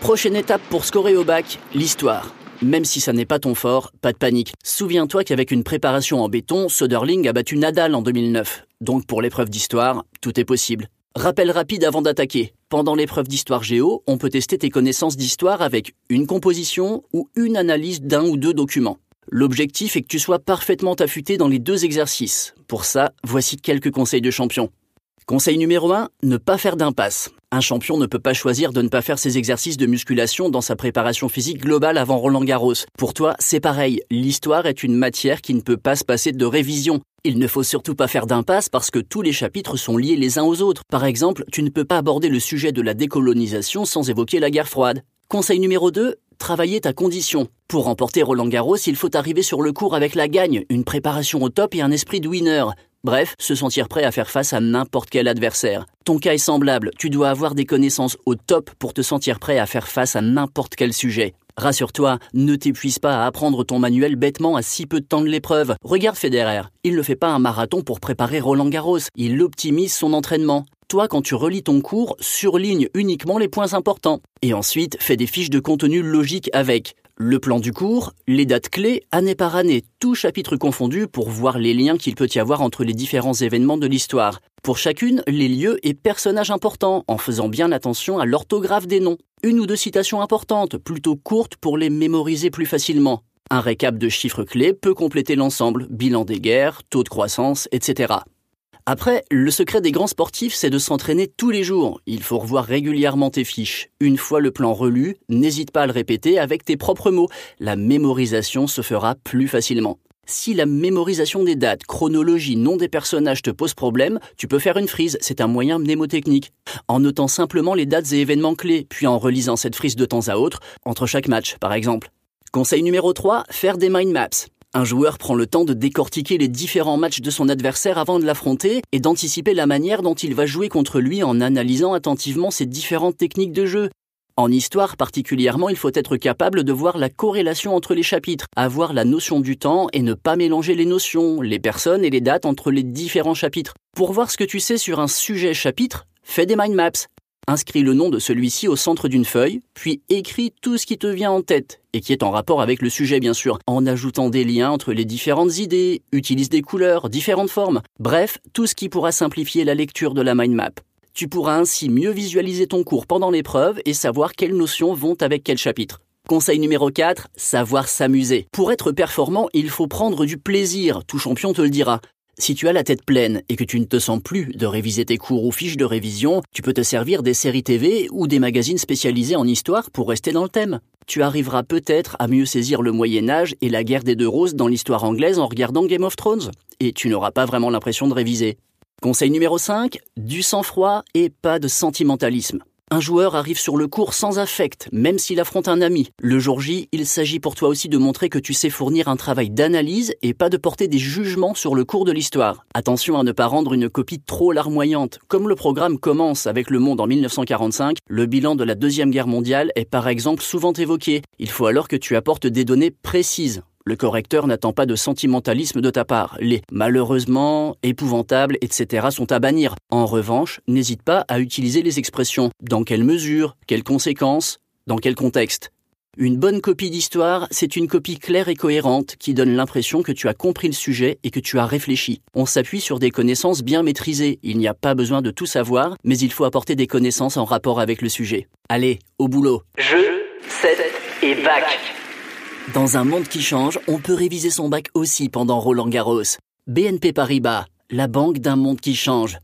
Prochaine étape pour scorer au bac, l'histoire. Même si ça n'est pas ton fort, pas de panique. Souviens-toi qu'avec une préparation en béton, Söderling a battu Nadal en 2009. Donc pour l'épreuve d'histoire, tout est possible. Rappel rapide avant d'attaquer. Pendant l'épreuve d'histoire géo, on peut tester tes connaissances d'histoire avec une composition ou une analyse d'un ou deux documents. L'objectif est que tu sois parfaitement affûté dans les deux exercices. Pour ça, voici quelques conseils de champion. Conseil numéro 1, ne pas faire d'impasse. Un champion ne peut pas choisir de ne pas faire ses exercices de musculation dans sa préparation physique globale avant Roland Garros. Pour toi, c'est pareil, l'histoire est une matière qui ne peut pas se passer de révision. Il ne faut surtout pas faire d'impasse parce que tous les chapitres sont liés les uns aux autres. Par exemple, tu ne peux pas aborder le sujet de la décolonisation sans évoquer la guerre froide. Conseil numéro 2, travailler ta condition. Pour remporter Roland Garros, il faut arriver sur le cours avec la gagne, une préparation au top et un esprit de winner. Bref, se sentir prêt à faire face à n'importe quel adversaire. Ton cas est semblable, tu dois avoir des connaissances au top pour te sentir prêt à faire face à n'importe quel sujet. Rassure-toi, ne t'épuise pas à apprendre ton manuel bêtement à si peu de temps de l'épreuve. Regarde Federer, il ne fait pas un marathon pour préparer Roland Garros, il optimise son entraînement. Toi, quand tu relis ton cours, surligne uniquement les points importants. Et ensuite, fais des fiches de contenu logiques avec le plan du cours, les dates clés, année par année, tout chapitre confondu pour voir les liens qu'il peut y avoir entre les différents événements de l'histoire. Pour chacune, les lieux et personnages importants, en faisant bien attention à l'orthographe des noms. Une ou deux citations importantes, plutôt courtes pour les mémoriser plus facilement. Un récap de chiffres clés peut compléter l'ensemble, bilan des guerres, taux de croissance, etc. Après, le secret des grands sportifs, c'est de s'entraîner tous les jours. Il faut revoir régulièrement tes fiches. Une fois le plan relu, n'hésite pas à le répéter avec tes propres mots. La mémorisation se fera plus facilement. Si la mémorisation des dates, chronologie, nom des personnages te pose problème, tu peux faire une frise, c'est un moyen mnémotechnique. En notant simplement les dates et événements clés, puis en relisant cette frise de temps à autre, entre chaque match par exemple. Conseil numéro 3, faire des mind maps. Un joueur prend le temps de décortiquer les différents matchs de son adversaire avant de l'affronter et d'anticiper la manière dont il va jouer contre lui en analysant attentivement ses différentes techniques de jeu. En histoire particulièrement, il faut être capable de voir la corrélation entre les chapitres, avoir la notion du temps et ne pas mélanger les notions, les personnes et les dates entre les différents chapitres. Pour voir ce que tu sais sur un sujet chapitre, fais des mind maps. Inscris le nom de celui-ci au centre d'une feuille, puis écris tout ce qui te vient en tête, et qui est en rapport avec le sujet bien sûr, en ajoutant des liens entre les différentes idées, utilise des couleurs, différentes formes, bref, tout ce qui pourra simplifier la lecture de la mind map. Tu pourras ainsi mieux visualiser ton cours pendant l'épreuve et savoir quelles notions vont avec quel chapitre. Conseil numéro 4, savoir s'amuser. Pour être performant, il faut prendre du plaisir, tout champion te le dira. Si tu as la tête pleine et que tu ne te sens plus de réviser tes cours ou fiches de révision, tu peux te servir des séries TV ou des magazines spécialisés en histoire pour rester dans le thème. Tu arriveras peut-être à mieux saisir le Moyen Âge et la guerre des deux roses dans l'histoire anglaise en regardant Game of Thrones, et tu n'auras pas vraiment l'impression de réviser. Conseil numéro 5, du sang-froid et pas de sentimentalisme. Un joueur arrive sur le cours sans affect, même s'il affronte un ami. Le jour J, il s'agit pour toi aussi de montrer que tu sais fournir un travail d'analyse et pas de porter des jugements sur le cours de l'histoire. Attention à ne pas rendre une copie trop larmoyante. Comme le programme commence avec le monde en 1945, le bilan de la Deuxième Guerre mondiale est par exemple souvent évoqué. Il faut alors que tu apportes des données précises. Le correcteur n'attend pas de sentimentalisme de ta part. Les malheureusement, épouvantables, etc. sont à bannir. En revanche, n'hésite pas à utiliser les expressions dans quelle mesure, quelles conséquences, dans quel contexte. Une bonne copie d'histoire, c'est une copie claire et cohérente qui donne l'impression que tu as compris le sujet et que tu as réfléchi. On s'appuie sur des connaissances bien maîtrisées. Il n'y a pas besoin de tout savoir, mais il faut apporter des connaissances en rapport avec le sujet. Allez, au boulot. Je, 7 et bac. Dans un monde qui change, on peut réviser son bac aussi pendant Roland Garros. BNP Paribas, la banque d'un monde qui change.